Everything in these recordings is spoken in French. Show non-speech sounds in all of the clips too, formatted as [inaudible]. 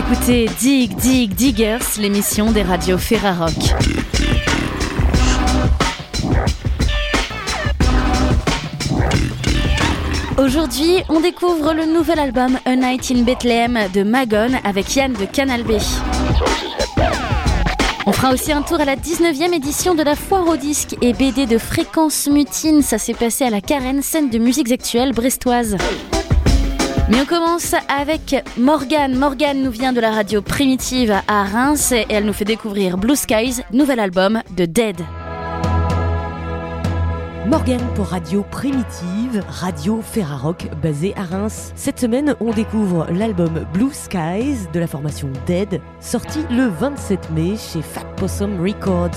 écoutez Dig Dig Diggers, l'émission des radios Ferrarock. Aujourd'hui, on découvre le nouvel album A Night in Bethlehem de Magon avec Yann de Canal B. On fera aussi un tour à la 19e édition de la foire au disque et BD de Fréquence Mutine. Ça s'est passé à la Carène, scène de musique actuelle brestoise. Mais on commence avec Morgane. Morgane nous vient de la radio primitive à Reims et elle nous fait découvrir Blue Skies, nouvel album de Dead. Morgane pour Radio Primitive, Radio Ferrarock basée à Reims. Cette semaine, on découvre l'album Blue Skies de la formation Dead, sorti le 27 mai chez Fat Possum Records.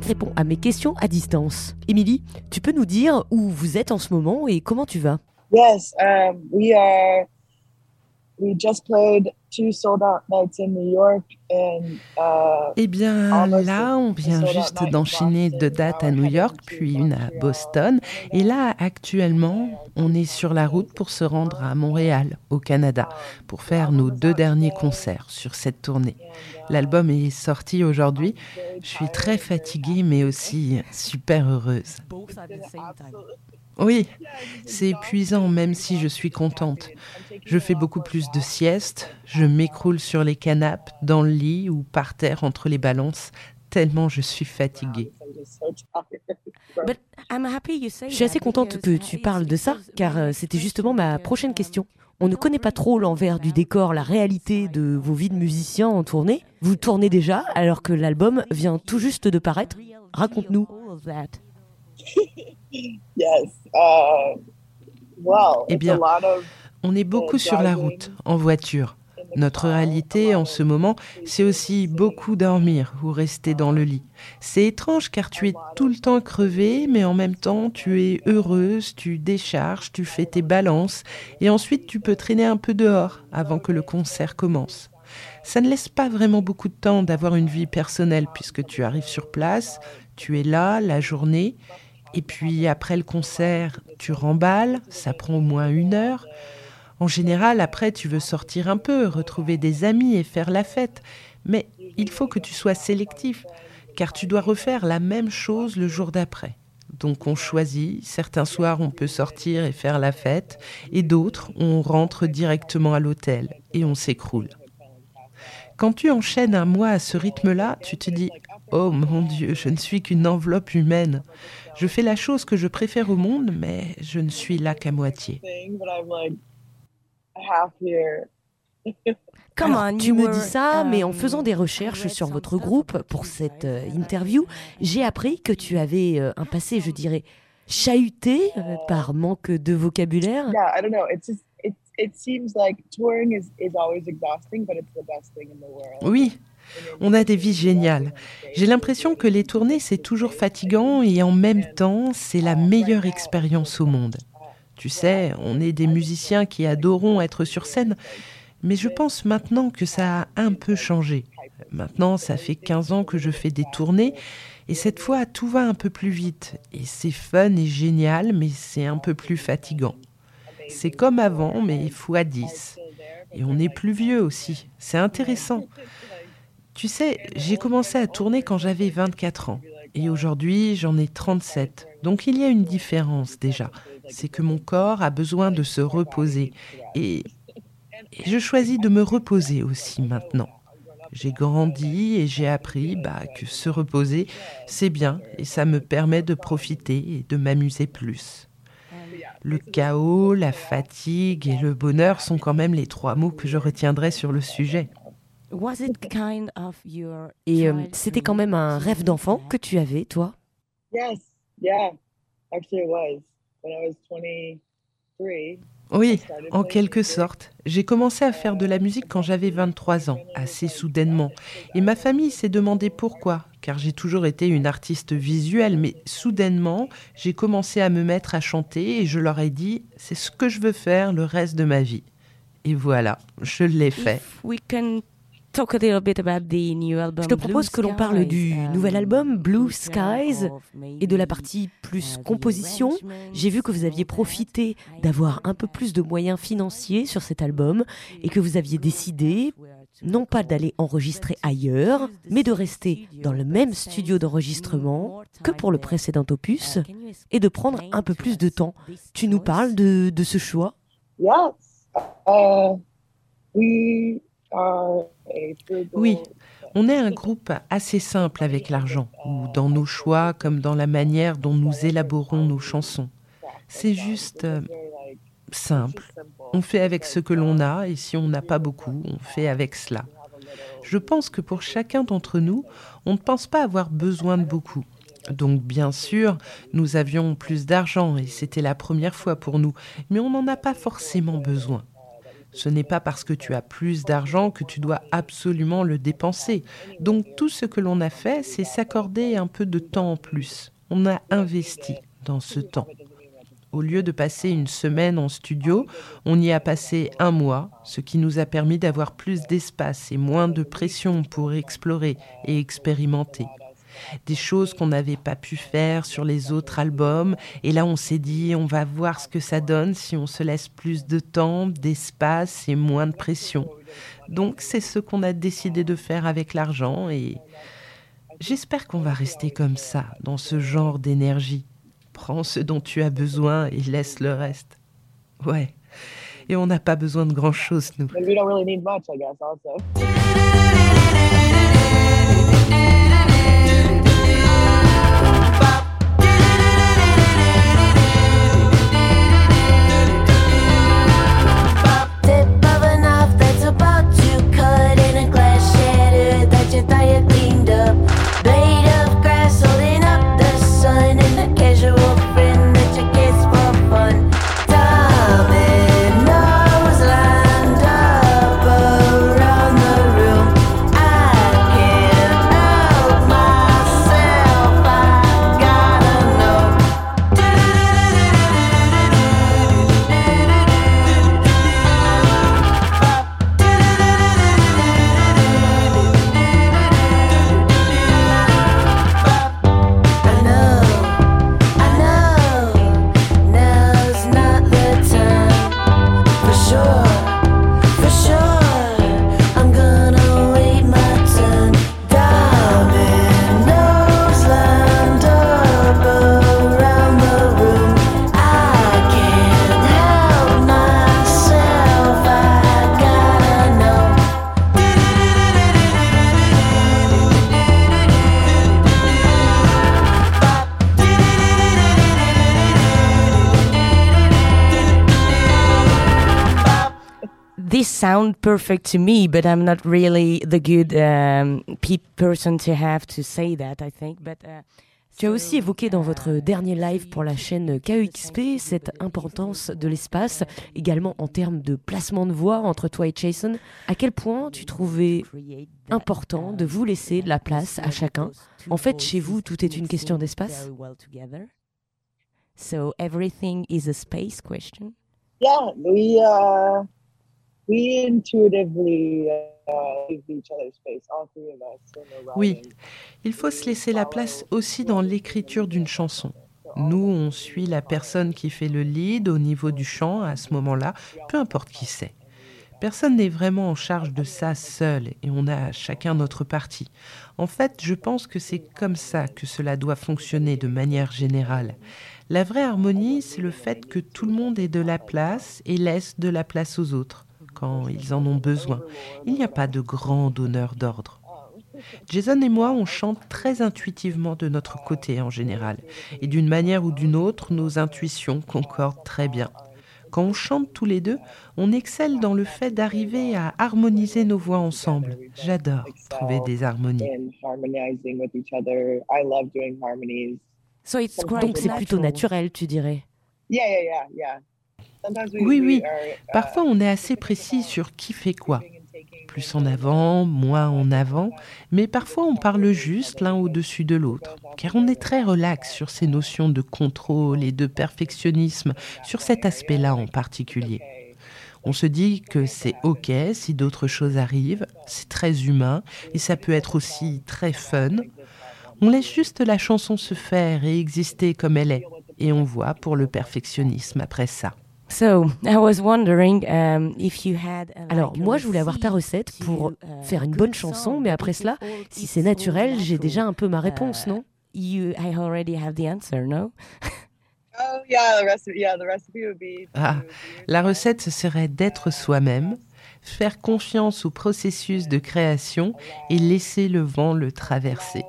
Répond à mes questions à distance. Émilie, tu peux nous dire où vous êtes en ce moment et comment tu vas? Yes, um, we are. We just played two sold out nights in New York and, uh, eh bien, là, on vient juste d'enchaîner deux dates à New York, puis une à Boston. Et là, actuellement, on est sur la route pour se rendre à Montréal, au Canada, pour faire nos deux derniers concerts sur cette tournée. L'album est sorti aujourd'hui. Je suis très fatiguée, mais aussi super heureuse. Oui, c'est épuisant même si je suis contente. Je fais beaucoup plus de siestes, je m'écroule sur les canapes, dans le lit ou par terre entre les balances, tellement je suis fatiguée. Je suis assez contente que tu parles de ça, car euh, c'était justement ma prochaine question. On ne connaît pas trop l'envers du décor, la réalité de vos vies de musiciens en tournée. Vous tournez déjà alors que l'album vient tout juste de paraître. Raconte-nous. [laughs] Uh, eh bien, on est beaucoup sur la route, en voiture. Notre réalité en ce moment, c'est aussi beaucoup dormir ou rester dans le lit. C'est étrange car tu es tout le temps crevé, mais en même temps tu es heureuse, tu décharges, tu fais tes balances, et ensuite tu peux traîner un peu dehors avant que le concert commence. Ça ne laisse pas vraiment beaucoup de temps d'avoir une vie personnelle puisque tu arrives sur place, tu es là la journée, et puis après le concert, tu remballes, ça prend au moins une heure. En général, après, tu veux sortir un peu, retrouver des amis et faire la fête. Mais il faut que tu sois sélectif, car tu dois refaire la même chose le jour d'après. Donc on choisit, certains soirs on peut sortir et faire la fête, et d'autres on rentre directement à l'hôtel et on s'écroule. Quand tu enchaînes un mois à ce rythme-là, tu te dis Oh mon Dieu, je ne suis qu'une enveloppe humaine. Je fais la chose que je préfère au monde, mais je ne suis là qu'à moitié. Comment tu me dis ça, mais en faisant des recherches sur votre groupe pour cette euh, interview, j'ai appris que tu avais euh, un passé, je dirais, chahuté euh, par manque de vocabulaire. Oui, on a des vies géniales. J'ai l'impression que les tournées, c'est toujours fatigant et en même temps, c'est la meilleure expérience au monde. Tu sais, on est des musiciens qui adorons être sur scène, mais je pense maintenant que ça a un peu changé. Maintenant, ça fait 15 ans que je fais des tournées et cette fois, tout va un peu plus vite. Et c'est fun et génial, mais c'est un peu plus fatigant. C'est comme avant, mais fois 10. Et on est plus vieux aussi. C'est intéressant. Tu sais, j'ai commencé à tourner quand j'avais 24 ans. Et aujourd'hui, j'en ai 37. Donc il y a une différence déjà. C'est que mon corps a besoin de se reposer. Et, je choisis de me reposer aussi maintenant. J'ai grandi et j'ai appris bah, que se reposer, c'est bien et ça me permet de profiter et de m'amuser plus. Le chaos, la fatigue et le bonheur sont quand même les trois mots que je retiendrai sur le sujet. Et euh, c'était quand même un rêve d'enfant que tu avais, toi? Yes, yeah. Actually, it was. When I was 23, oui, en quelque sorte. J'ai commencé à faire de la musique quand j'avais 23 ans, assez soudainement. Et ma famille s'est demandé pourquoi, car j'ai toujours été une artiste visuelle, mais soudainement, j'ai commencé à me mettre à chanter et je leur ai dit, c'est ce que je veux faire le reste de ma vie. Et voilà, je l'ai fait. Je te propose que l'on parle du um, nouvel album Blue Skies et de la partie plus composition. J'ai vu que vous aviez profité d'avoir un peu plus de moyens financiers sur cet album et que vous aviez décidé non pas d'aller enregistrer ailleurs, mais de rester dans le même studio d'enregistrement que pour le précédent opus et de prendre un peu plus de temps. Tu nous parles de, de ce choix? Yes. Uh, oui, on est un groupe assez simple avec l'argent, ou dans nos choix comme dans la manière dont nous élaborons nos chansons. C'est juste euh, simple. On fait avec ce que l'on a, et si on n'a pas beaucoup, on fait avec cela. Je pense que pour chacun d'entre nous, on ne pense pas avoir besoin de beaucoup. Donc bien sûr, nous avions plus d'argent et c'était la première fois pour nous, mais on n'en a pas forcément besoin. Ce n'est pas parce que tu as plus d'argent que tu dois absolument le dépenser. Donc tout ce que l'on a fait, c'est s'accorder un peu de temps en plus. On a investi dans ce temps. Au lieu de passer une semaine en studio, on y a passé un mois, ce qui nous a permis d'avoir plus d'espace et moins de pression pour explorer et expérimenter des choses qu'on n'avait pas pu faire sur les autres albums. Et là, on s'est dit, on va voir ce que ça donne si on se laisse plus de temps, d'espace et moins de pression. Donc, c'est ce qu'on a décidé de faire avec l'argent et j'espère qu'on va rester comme ça, dans ce genre d'énergie. Prends ce dont tu as besoin et laisse le reste. Ouais. Et on n'a pas besoin de grand-chose, nous. Sound perfect to me, but I'm not really the good um, person to have to say that, I think. But uh, tu as aussi évoqué dans votre dernier live pour la chaîne KEXP cette importance de l'espace, également en termes de placement de voix entre toi et Jason. À quel point tu trouvais important de vous laisser de la place à chacun? En fait, chez vous, tout est une question d'espace. So everything is a space question. Yeah, we uh, we intuitively oui, il faut se laisser la place aussi dans l'écriture d'une chanson. Nous, on suit la personne qui fait le lead au niveau du chant à ce moment-là, peu importe qui c'est. Personne n'est vraiment en charge de ça seul et on a chacun notre partie. En fait, je pense que c'est comme ça que cela doit fonctionner de manière générale. La vraie harmonie, c'est le fait que tout le monde ait de la place et laisse de la place aux autres quand ils en ont besoin. Il n'y a pas de grand donneur d'ordre. Jason et moi, on chante très intuitivement de notre côté en général, et d'une manière ou d'une autre, nos intuitions concordent très bien. Quand on chante tous les deux, on excelle dans le fait d'arriver à harmoniser nos voix ensemble. J'adore trouver des harmonies. Donc c'est plutôt naturel, tu dirais. Oui, oui. Parfois, on est assez précis sur qui fait quoi. Plus en avant, moins en avant, mais parfois on parle juste l'un au-dessus de l'autre, car on est très relax sur ces notions de contrôle et de perfectionnisme, sur cet aspect-là en particulier. On se dit que c'est OK si d'autres choses arrivent, c'est très humain et ça peut être aussi très fun. On laisse juste la chanson se faire et exister comme elle est, et on voit pour le perfectionnisme après ça. Alors, moi, je voulais avoir ta recette pour uh, faire une bonne chanson, mais après cela, si c'est naturel, j'ai déjà un peu ma réponse, non? you, I already have the answer, no? Ah, la recette ce serait d'être soi-même, faire confiance au processus de création et laisser le vent le traverser.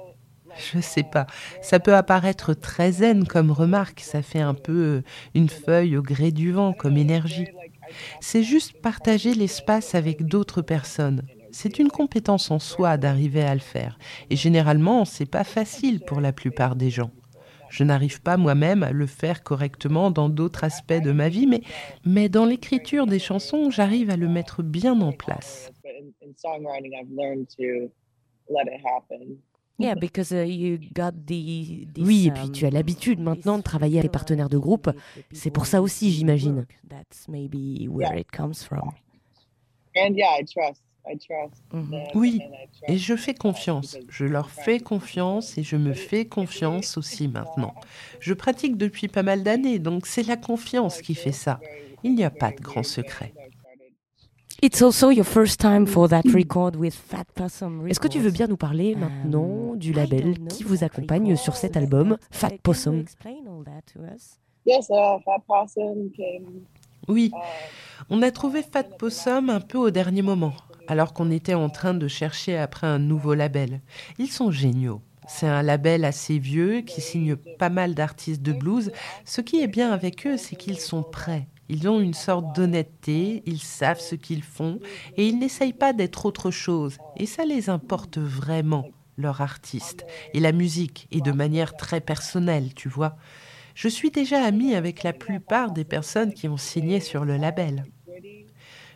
Je sais pas. Ça peut apparaître très zen comme remarque. Ça fait un peu euh, une feuille au gré du vent comme énergie. C'est juste partager l'espace avec d'autres personnes. C'est une compétence en soi d'arriver à le faire. Et généralement, c'est pas facile pour la plupart des gens. Je n'arrive pas moi-même à le faire correctement dans d'autres aspects de ma vie, mais, mais dans l'écriture des chansons, j'arrive à le mettre bien en place. Uh, oui, et puis tu as um, l'habitude maintenant de travailler avec les partenaires de groupe. C'est pour ça aussi, j'imagine. Oui, et je fais confiance. Je leur fais confiance et je me fais confiance aussi maintenant. Je pratique depuis pas mal d'années, donc c'est la confiance qui fait ça. Il n'y a pas de grand secret. Est-ce que tu veux bien nous parler maintenant du label qui vous accompagne sur cet album, Fat Possum? Oui, on a trouvé Fat Possum un peu au dernier moment, alors qu'on était en train de chercher après un nouveau label. Ils sont géniaux. C'est un label assez vieux qui signe pas mal d'artistes de blues. Ce qui est bien avec eux, c'est qu'ils sont prêts. Ils ont une sorte d'honnêteté, ils savent ce qu'ils font et ils n'essayent pas d'être autre chose. Et ça les importe vraiment, leur artiste. Et la musique, et de manière très personnelle, tu vois. Je suis déjà amie avec la plupart des personnes qui ont signé sur le label.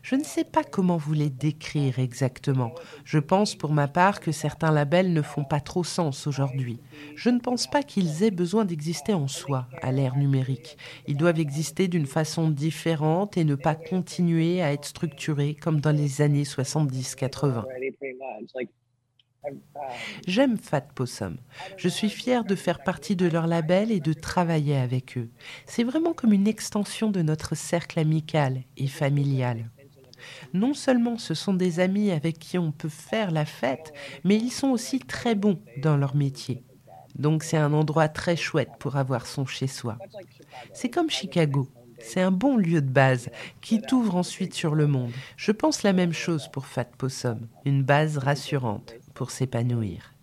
Je ne sais pas comment vous les décrire exactement. Je pense pour ma part que certains labels ne font pas trop sens aujourd'hui. Je ne pense pas qu'ils aient besoin d'exister en soi à l'ère numérique. Ils doivent exister d'une façon différente et ne pas continuer à être structurés comme dans les années 70-80. J'aime Fat Possum. Je suis fière de faire partie de leur label et de travailler avec eux. C'est vraiment comme une extension de notre cercle amical et familial non seulement ce sont des amis avec qui on peut faire la fête, mais ils sont aussi très bons dans leur métier. Donc c'est un endroit très chouette pour avoir son chez-soi. C'est comme Chicago. C'est un bon lieu de base qui t'ouvre ensuite sur le monde. Je pense la même chose pour Fat Possum, une base rassurante pour s'épanouir.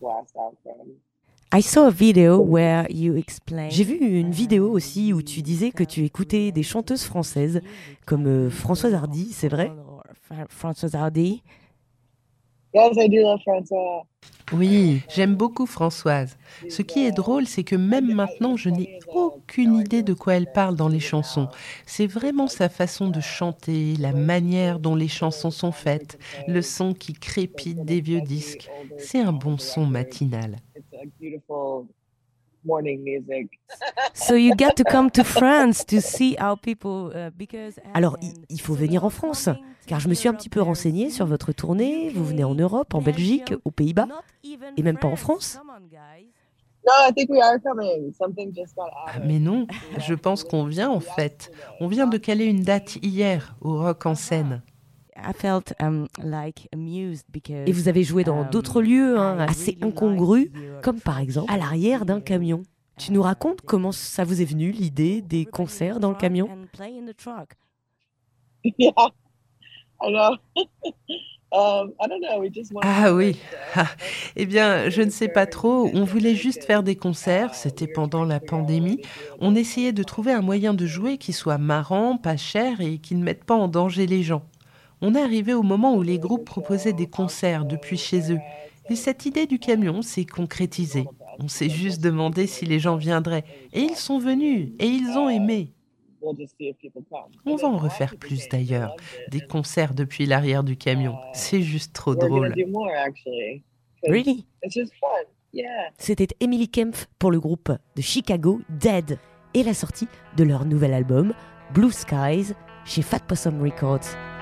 J'ai vu une vidéo aussi où tu disais que tu écoutais des chanteuses françaises comme euh, Françoise Hardy, c'est vrai? Françoise Hardy. Yes, I do love Françoise. Oui, j'aime beaucoup Françoise. Ce qui est drôle, c'est que même maintenant, je n'ai aucune idée de quoi elle parle dans les chansons. C'est vraiment sa façon de chanter, la manière dont les chansons sont faites, le son qui crépite des vieux disques. C'est un bon son matinal. Alors, il faut venir en France, car je me suis un petit peu renseignée sur votre tournée. Vous venez en Europe, en Belgique, aux Pays-Bas, et même pas en France. Ah, mais non, je pense qu'on vient en fait. On vient de caler une date hier au Rock en scène. Um, et vous avez joué dans um, d'autres lieux hein, assez incongrus, comme par exemple à l'arrière d'un camion. Tu nous racontes comment ça vous est venu l'idée des concerts dans le camion? um, ah oui. Ah, eh bien, je ne sais pas trop. On voulait juste faire des concerts. C'était pendant la pandémie. On essayait de trouver un moyen de jouer qui soit marrant, pas cher et qui ne mette pas en danger les gens on est arrivé au moment où les groupes proposaient des concerts depuis chez eux. Et cette idée du camion s'est concrétisée. On s'est juste demandé si les gens viendraient. Et ils sont venus, et ils ont aimé. On va en refaire plus d'ailleurs. Des concerts depuis l'arrière du camion. C'est juste trop drôle. Really? C'était Emily Kempf pour le groupe de Chicago Dead et la sortie de leur nouvel album Blue Skies chez Fat Possum Records.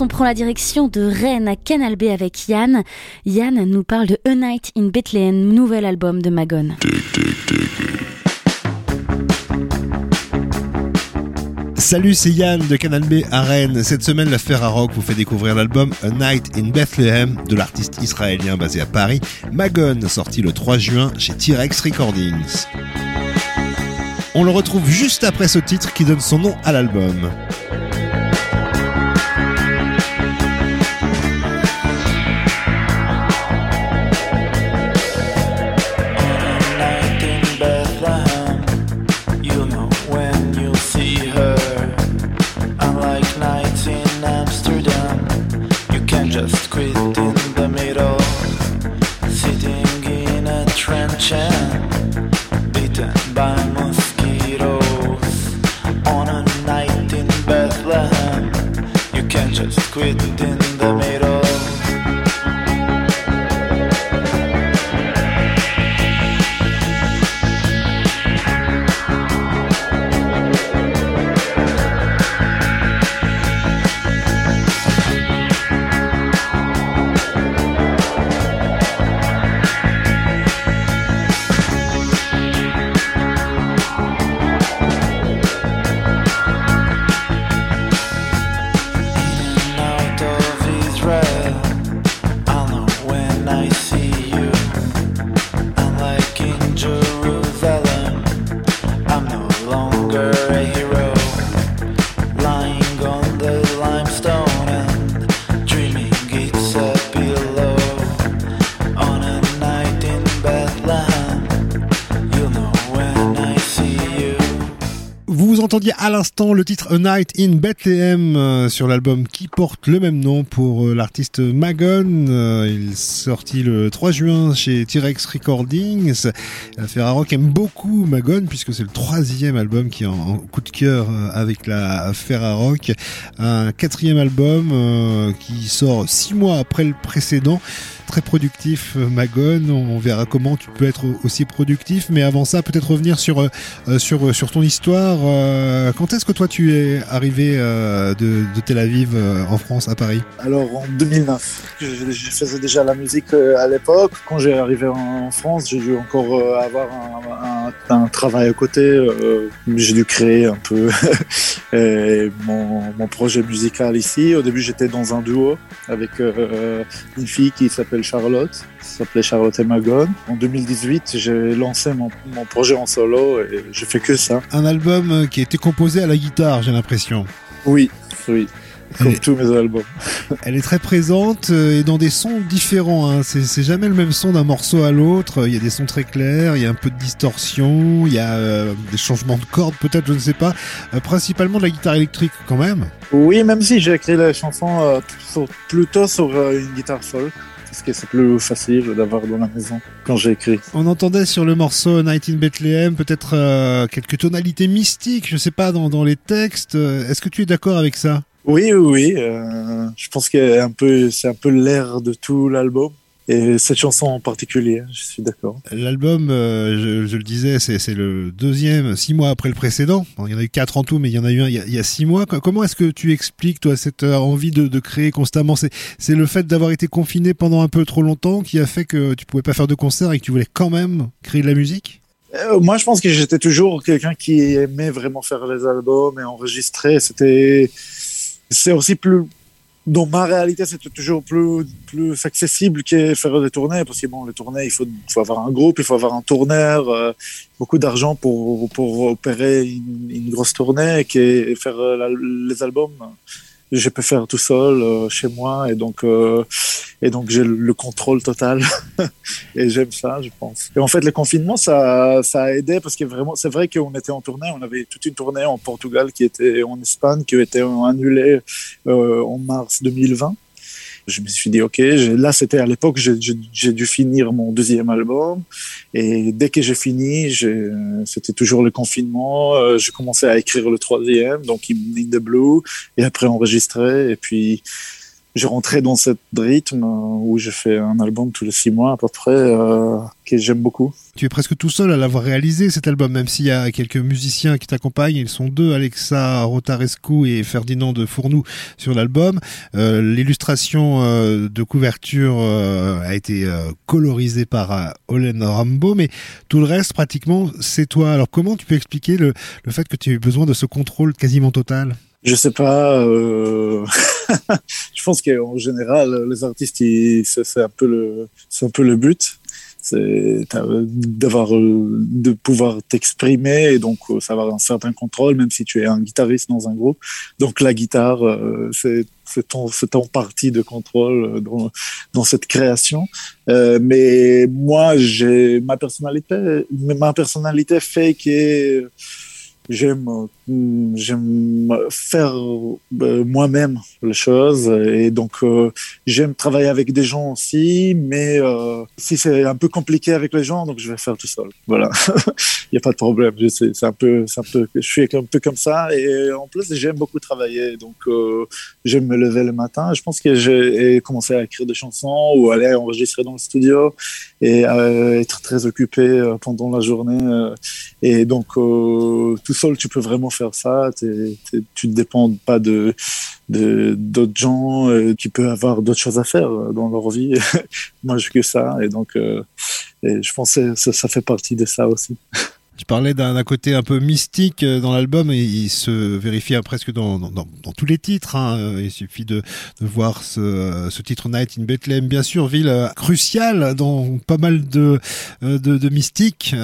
On prend la direction de Rennes à Canal B avec Yann. Yann nous parle de A Night in Bethlehem, nouvel album de Magone. Salut, c'est Yann de Canal B à Rennes. Cette semaine, l'affaire à rock vous fait découvrir l'album A Night in Bethlehem de l'artiste israélien basé à Paris, Magone, sorti le 3 juin chez T-Rex Recordings. On le retrouve juste après ce titre qui donne son nom à l'album. Squid in entendiez à l'instant le titre A Night in Bethlehem euh, sur l'album qui porte le même nom pour euh, l'artiste Magon. Euh, il est sorti le 3 juin chez T-Rex Recordings. La Ferrarock aime beaucoup Magon puisque c'est le troisième album qui est en, coup de cœur avec la Ferrarock. Un quatrième album qui sort six mois après le précédent très productif, euh, Magone. On verra comment tu peux être aussi productif. Mais avant ça, peut-être revenir sur, euh, euh, sur, sur ton histoire. Quand est-ce que toi tu es arrivé de, Tel Aviv en France, à Paris? Alors en 2009. Je, faisais déjà la musique à l'époque. Quand j'ai arrivé en France, j'ai dû encore avoir un, un, travail à côté. j'ai dû créer un peu [laughs] mon, mon, projet musical ici. Au début, j'étais dans un duo avec une fille qui s'appelle Charlotte, ça s'appelait Charlotte et Magone. En 2018, j'ai lancé mon, projet en solo et je fais que ça. Un album euh, qui a été composé à la guitare, j'ai l'impression. Oui, oui. Comme tous mes albums. [laughs] Elle est très présente euh, et dans des sons différents. Hein. C'est jamais le même son d'un morceau à l'autre. Il y a des sons très clairs, il y a un peu de distorsion, il y a euh, des changements de cordes peut-être, je ne sais pas. principalement de la guitare électrique quand même. Oui, même si j'ai écrit la chanson plutôt sur une guitare folk parce que c'est plus facile d'avoir dans la maison quand j'ai écrit. On entendait sur le morceau Night in Bethlehem peut-être euh, quelques tonalités mystiques, je sais pas, dans, dans les textes. Est-ce que tu es d'accord avec ça? Oui, oui, oui. Euh, je pense que un peu, c'est un peu l'air de tout l'album. Et cette chanson en particulier, je suis d'accord. L'album, euh, je, le disais, c'est le deuxième, six mois après le précédent. il y en a eu quatre en tout, mais il y en a eu un il y a, six mois. Comment est-ce que tu expliques, toi, cette euh, envie de, créer constamment? C'est le fait d'avoir été confiné pendant un peu trop longtemps qui a fait que tu pouvais pas faire de concert et que tu voulais quand même créer de la musique? Euh, moi, je pense que j'étais toujours quelqu'un qui aimait vraiment faire les albums et enregistrer. C'était, c'est aussi plus dans ma réalité, c'était toujours plus, plus accessible que faire des tournées, parce que bon, les tournées, il faut, faut avoir un groupe, il faut avoir un tourneur, euh, beaucoup d'argent pour, pour opérer une, une grosse tournée, et faire euh, les albums je peux faire tout seul euh, chez moi et donc euh, et donc j'ai le contrôle total. [laughs] Et j'aime ça je pense. Et en fait le confinement ça ça a aidé parce que vraiment c'est vrai qu'on était en tournée on avait toute une tournée en Portugal qui était en Espagne qui était annulée euh, en mars 2020 je me suis dit, OK, là, c'était à l'époque, j'ai dû finir mon deuxième album. Et dès que j'ai fini, c'était toujours le confinement. Euh, j'ai commencé à écrire le troisième, donc In the Blue, et après enregistrer. Et puis, je rentrais dans ce rythme où je fais un album tous les six mois à peu près, euh, que j'aime beaucoup. Tu es presque tout seul à l'avoir réalisé cet album, même s'il y a quelques musiciens qui t'accompagnent. Ils sont deux, Alexa Rotarescu et Ferdinand de Fournou sur l'album. Euh, L'illustration euh, de couverture euh, a été euh, colorisée par Olen Rambo, mais tout le reste, pratiquement, c'est toi. Alors comment tu peux expliquer le, le fait que tu aies besoin de ce contrôle quasiment total? Je sais pas. Euh... [laughs] je pense qu'en général, les artistes, c'est un peu le, c'est un peu le but, c'est d'avoir, de pouvoir t'exprimer et donc euh, savoir un certain contrôle, même si tu es un guitariste dans un groupe. Donc la guitare, euh, c'est c'est ton, ton partie de contrôle euh, dans, dans cette création. Euh, mais moi, j'ai ma personnalité, ma personnalité fait que j'aime j'aime faire euh, moi-même les choses et donc euh, j'aime travailler avec des gens aussi mais euh, si c'est un peu compliqué avec les gens donc je vais faire tout seul. Voilà. [laughs] Il y a pas de problème. C'est un peu un peu je suis un peu comme ça et en plus j'aime beaucoup travailler. Donc j'aime me lever le matin. Je pense que j'ai commencé à écrire des chansons ou aller enregistrer dans le studio et être très occupé pendant la journée et donc tout seul, tu peux vraiment faire ça. tu ne dépends pas de d'autres gens euh, qui peuvent avoir d'autres choses à faire dans leur vie. [laughs] Moi, je que ça. Et donc, euh, je pense que ça fait partie de ça aussi. [laughs] Je parlais d'un côté un peu mystique euh, dans l'album et il se vérifie presque dans, tous les titres. Hein. Il suffit de, voir ce, ce, titre Night in Bethlehem, bien sûr, ville euh, cruciale dans pas mal de, euh, de, mystiques,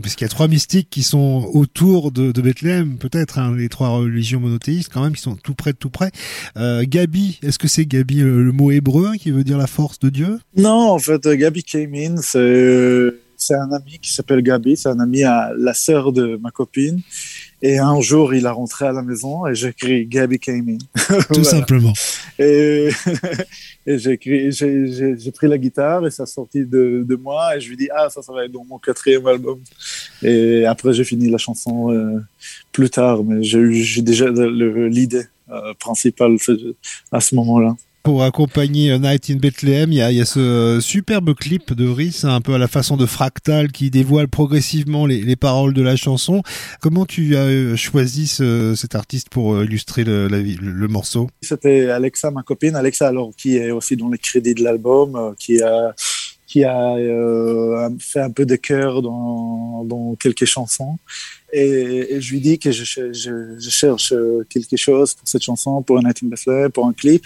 parce qu'il y a trois mystiques qui sont autour de, de Bethléem, peut-être, hein, les trois religions monothéistes quand même, qui sont tout près de tout près. Euh, Gabi, est-ce que c'est Gabi le, mot hébreu qui veut dire la force de Dieu? Non, en fait, Gabi came in, c'est c'est un ami qui s'appelle Gabi, c'est un ami à la sœur de ma copine. Et un jour, il a rentré à la maison et j'ai écrit Gabi came in. [laughs] Tout simplement. Et, [laughs] j'ai pris la guitare et ça sorti de, de, moi et je lui dis ah ça ça va être dans mon quatrième album. Et après j'ai fini la chanson euh, plus tard, mais j'ai eu déjà l'idée euh, principale à ce moment-là pour accompagner Night in Bethlehem, il y a, ce euh, superbe clip de Rhys, un peu à la façon de Fractal, qui dévoile progressivement les, paroles de la chanson. Comment tu as euh, choisi cet artiste pour euh, illustrer le, morceau? C'était Alexa, ma copine. Alexa, alors qui est aussi dans les crédits de l'album, qui a qui a fait un peu de cœur dans, dans quelques chansons. Et, je lui dis que je, cherche quelque chose pour cette chanson, pour un Night pour un clip.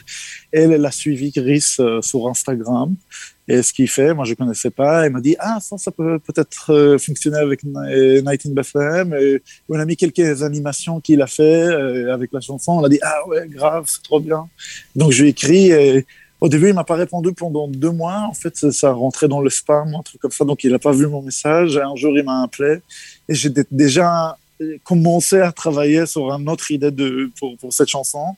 Elle, elle a suivi Chris euh, sur Instagram. Et ce qu'il fait, moi je connaissais pas. Elle m'a dit ah ça, ça peut peut-être euh, fonctionner avec Night in Bethlehem. Et on a mis quelques animations qu'il a fait euh, avec la chanson. On a dit ah ouais grave, c'est trop bien. Donc je lui ai écrit. Et, au début, il m'a pas répondu pendant deux mois. En fait, ça rentrait dans le spam, un truc comme ça. Donc, il n'a pas vu mon message. un jour, il m'a appelé et j'ai déjà commencé à travailler sur une autre idée de, pour, pour cette chanson.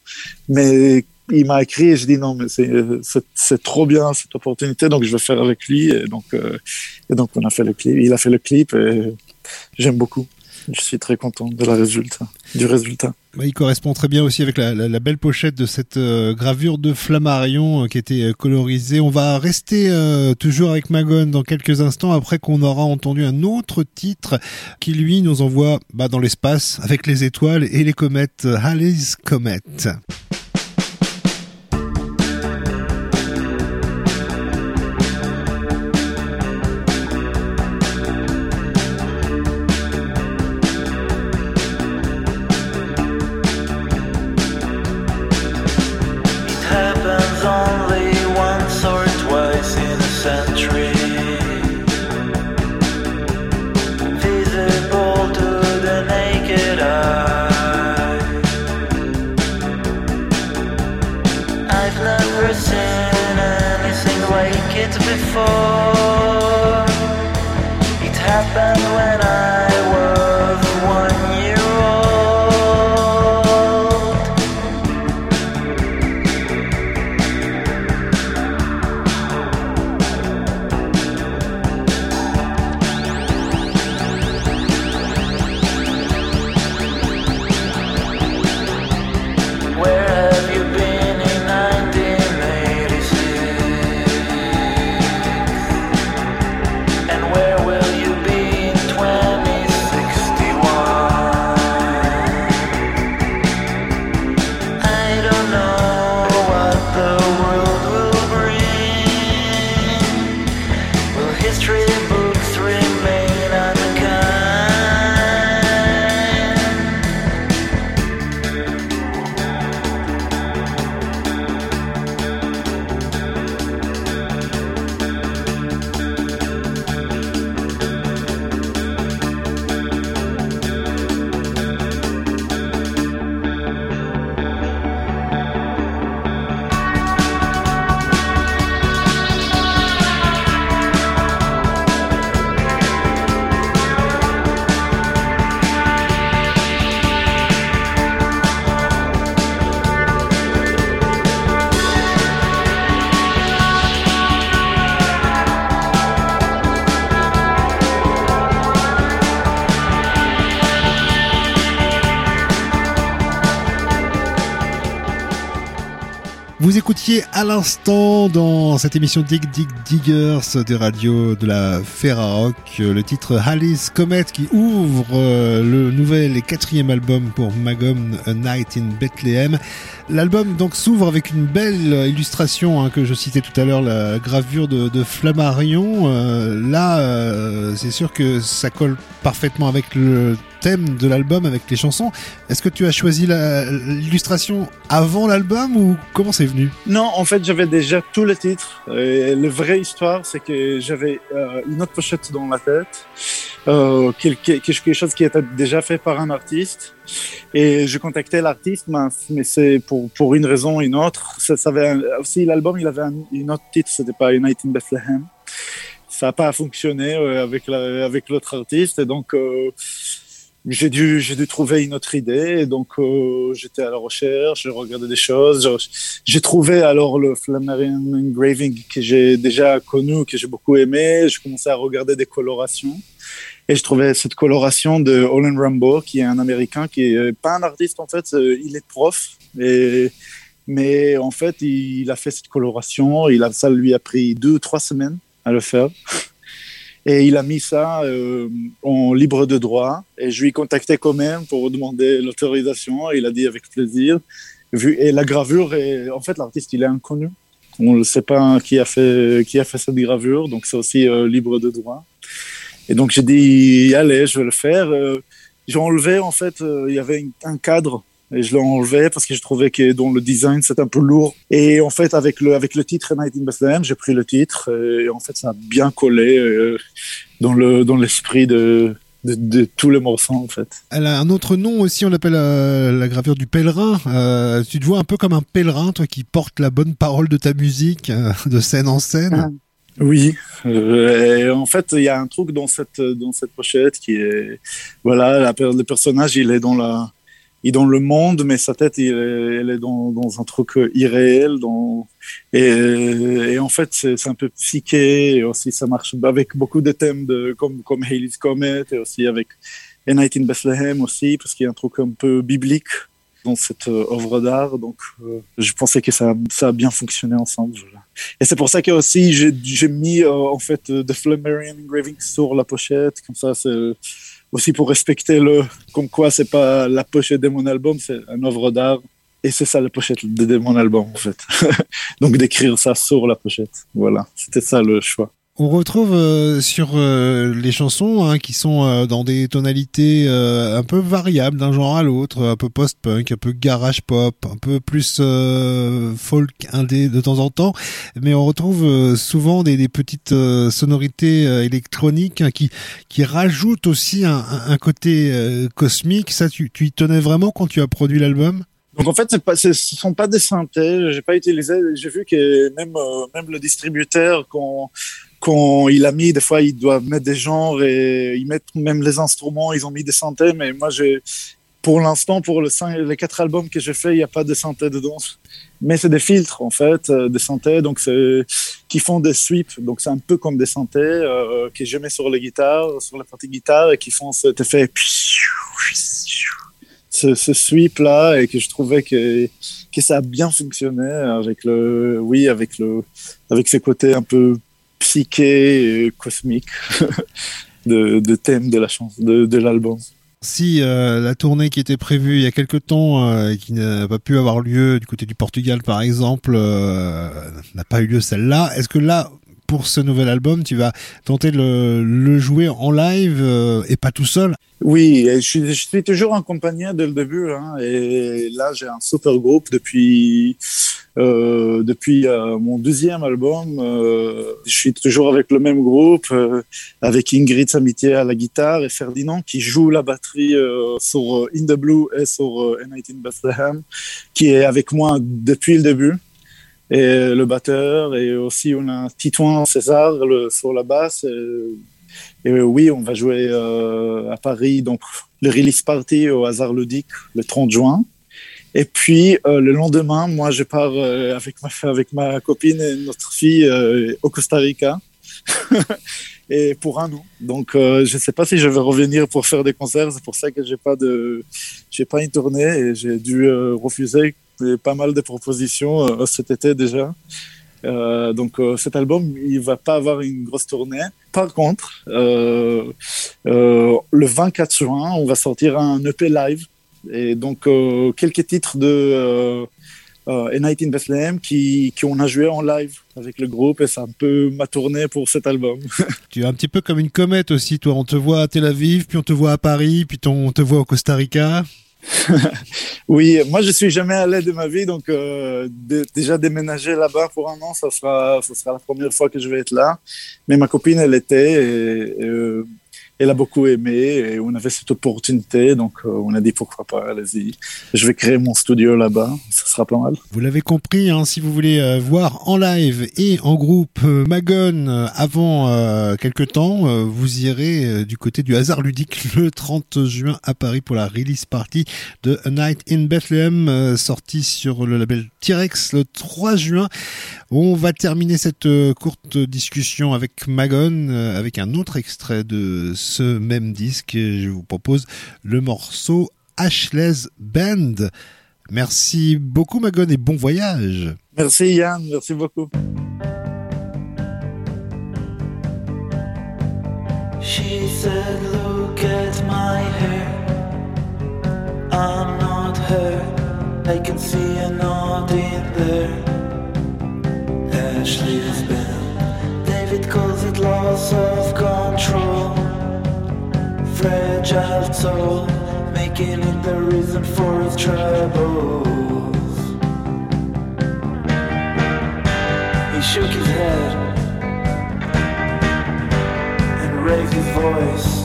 Mais il m'a écrit et j'ai dit non, mais c'est trop bien cette opportunité, donc je vais faire avec lui. Et donc, euh, et donc on a fait le clip. Il a fait le clip et j'aime beaucoup. Je suis très content de la résultat, du résultat. il correspond très bien aussi avec la, la, belle pochette de cette euh, gravure de Flammarion euh, qui était euh, colorisée. On va rester toujours avec Magone dans quelques instants après qu'on aura entendu un autre titre qui lui nous envoie bah, dans l'espace avec les étoiles et les comètes. Halley's Comet. Écoutiez à l'instant dans cette émission Dig Dig Diggers des radios de la Ferrarock le titre Alice Comet qui ouvre euh, le nouvel et quatrième album pour Magum A Night in Bethlehem. L'album donc s'ouvre avec une belle illustration hein, que je citais tout à l'heure, la gravure de, Flammarion. Euh, là, euh, c'est sûr que ça colle parfaitement avec le thème de l'album, avec les chansons. Est-ce que tu as choisi l'illustration avant l'album ou comment c'est venu? Non, en fait, j'avais déjà tous les titres. La vraie histoire, c'est que j'avais euh, une autre pochette dans la tête, euh, quelque, chose qui était déjà fait par un artiste. Et je contactais l'artiste, mais c'est pour, une raison ou une autre. Ça, avait aussi, l'album, il avait un, une autre titre, c'était pas United in Bethlehem. Ça n'a pas fonctionné euh, avec, l'autre artiste. Et donc, j'ai dû j'ai dû trouver une autre idée. Donc euh, j'étais à la recherche je regardais des choses. J'ai trouvé alors le Flammarion engraving que j'ai déjà connu que j'ai beaucoup aimé. Je commençais à regarder des colorations. Et je trouvais cette coloration de Olin Rambo qui est un américain qui est pas un artiste en fait euh, il est prof. Et mais en fait il a fait cette coloration. Il a ça lui a pris deux ou trois semaines à le faire et il a mis ça euh, en libre de droit. Et je lui ai contacté quand même pour demander l'autorisation. Il a dit avec plaisir. Et la gravure, est, en fait, l'artiste, il est inconnu. On ne sait pas qui a fait, qui a fait cette gravure. Donc, c'est aussi euh, libre de droit. Et donc, j'ai dit, allez, je vais le faire. Euh, j'ai enlevé, en fait, il y avait un cadre et je l'ai enlevé parce que je trouvais que dans le design c'est un peu lourd et en fait avec le avec le titre Night in Bethlehem j'ai pris le titre et en fait ça a bien collé euh, dans le dans l'esprit de, de, de tous les morceaux en fait. Elle a un autre nom aussi, on l'appelle euh, la gravure du pèlerin. Euh, tu te vois un peu comme un pèlerin, toi qui porte la bonne parole de ta musique euh, de scène en scène. Ah. Oui, euh, en fait, il y a un truc dans cette dans cette pochette qui est voilà, la, le personnage, il est dans la il dans le monde, mais sa tête, elle est dans, un truc irréel. Dans, et, en fait, c'est un peu psyché. Et aussi, ça marche avec beaucoup de thèmes comme, comme Halley's Comet et aussi avec A Night in Bethlehem aussi, parce qu'il y a un truc un peu biblique dans cette euh, œuvre d'art. Donc, euh, je pensais que ça, a bien fonctionné ensemble. Et c'est pour ça que aussi j'ai mis euh, en fait The Flammarion engraving sur la pochette. Comme ça, c'est aussi pour respecter le, comme quoi c'est pas la pochette de mon album, c'est une œuvre d'art. Et c'est ça la pochette de mon album, en fait. [laughs] Donc d'écrire ça sur la pochette. Voilà, c'était ça le choix. On retrouve euh, sur euh, les chansons hein, qui sont euh, dans des tonalités un peu variables d'un genre à l'autre, un peu post-punk, un peu garage pop, un peu plus folk indé de temps en temps, mais on retrouve souvent des, des petites sonorités électroniques hein, qui qui rajoutent aussi un, un côté cosmique. Ça, tu, tu y tenais vraiment quand tu as produit l'album? Donc en fait, c'est pas, ce sont pas des synthés. J'ai pas utilisé. J'ai vu que même même le distributeur quand quand il a mis, des fois, il doit mettre des genres et ils mettent même les instruments, ils ont mis des synthés, mais moi, j'ai, pour l'instant, pour le les quatre albums que j'ai fait, il n'y a pas de synthé dedans. Mais c'est des filtres, en fait, euh, des synthés, donc qui font des sweeps. Donc c'est un peu comme des synthés, euh, que je mets sur les guitares, sur la partie guitare et qui font cet effet, ce, ce sweep là, et que je trouvais que, ça a bien fonctionné avec le, oui, avec le, avec ces côtés un peu psyché cosmique [laughs] de, thème de la de, de l'album. Si euh, la tournée qui était prévue il y a quelque temps euh, et qui n'a pas pu avoir lieu du côté du Portugal par exemple euh, n'a pas eu lieu celle-là, est-ce que là pour ce nouvel album, tu vas tenter de le jouer en live et pas tout seul? Oui, je suis, toujours accompagné dès le début. Hein, et là, j'ai un super groupe depuis euh, depuis euh, mon deuxième album, euh, je suis toujours avec le même groupe, avec Ingrid Samitier à la guitare et Ferdinand qui joue la batterie sur In the Blue et sur A Night in Bethlehem, qui est avec moi depuis le début. Et le batteur, et aussi on a Titouan César le, sur la basse. Et, oui, on va jouer à Paris, donc le release party au hasard ludique le 30 juin. Et puis euh, le lendemain, moi, je pars euh, avec ma [laughs] copine et notre fille euh, au Costa Rica. [laughs] et pour un an. Donc, je ne sais pas si je vais revenir pour faire des concerts. C'est pour ça que j'ai pas de, pas une tournée et j'ai dû refuser pas mal de propositions cet été déjà. Donc cet album, il va pas avoir une grosse tournée. Par contre, le 24 juin, on va sortir un EP live et donc quelques titres de euh, A Night in Bethlehem qui, qui on a joué en live avec le groupe et c'est un peu ma tournée pour cet album. [laughs] tu es un petit peu comme une comète aussi, toi. On te voit à Tel Aviv, puis on te voit à Paris, puis on te voit au Costa Rica. [laughs] oui, moi je suis jamais allé de ma vie, donc euh, déjà déménager là-bas pour un an, ça sera, ça sera la première fois que je vais être là. Mais ma copine, elle était, et, euh, elle a beaucoup aimé et on avait cette opportunité, donc euh, on a dit pourquoi pas, allez-y. Je vais créer mon studio là-bas, ça sera pas mal. Vous l'avez compris, hein, si vous voulez euh, voir en live et en groupe euh, Magon avant quelques temps, vous irez du côté du hasard ludique [laughs] le 30 juin à Paris pour la release party de A Night in Bethlehem, sortie sur le label T-Rex le 3 juin. On va terminer cette courte discussion avec Magon avec un autre extrait de ce même disque. Je vous propose le morceau Ashley's Band. Merci beaucoup Magon et bon voyage. Merci Yann, merci beaucoup. She said, look at my hair. I'm not her. I can see a knot soul, making it the reason for his troubles. He shook his head and raised his voice.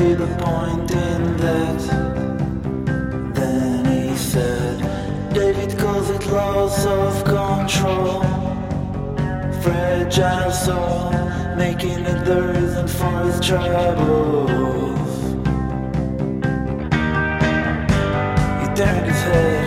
See the point in that. Then he said, David calls it loss of control. Fragile soul, making it the reason for his troubles. He turned his head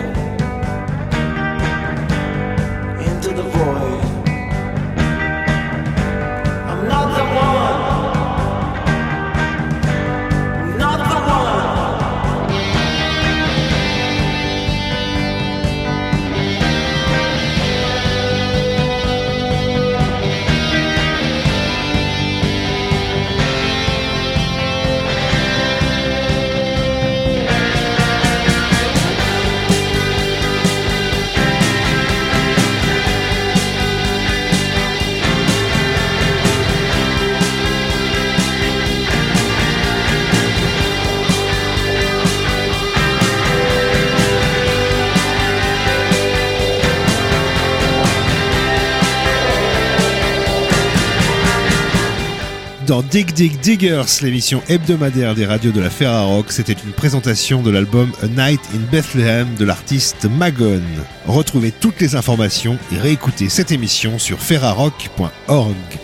dans Dig Dig Diggers, l'émission hebdomadaire des radios de la Ferrarock. C'était une présentation de l'album A Night in Bethlehem de l'artiste Magon. Retrouvez toutes les informations et réécoutez cette émission sur ferrarock.org.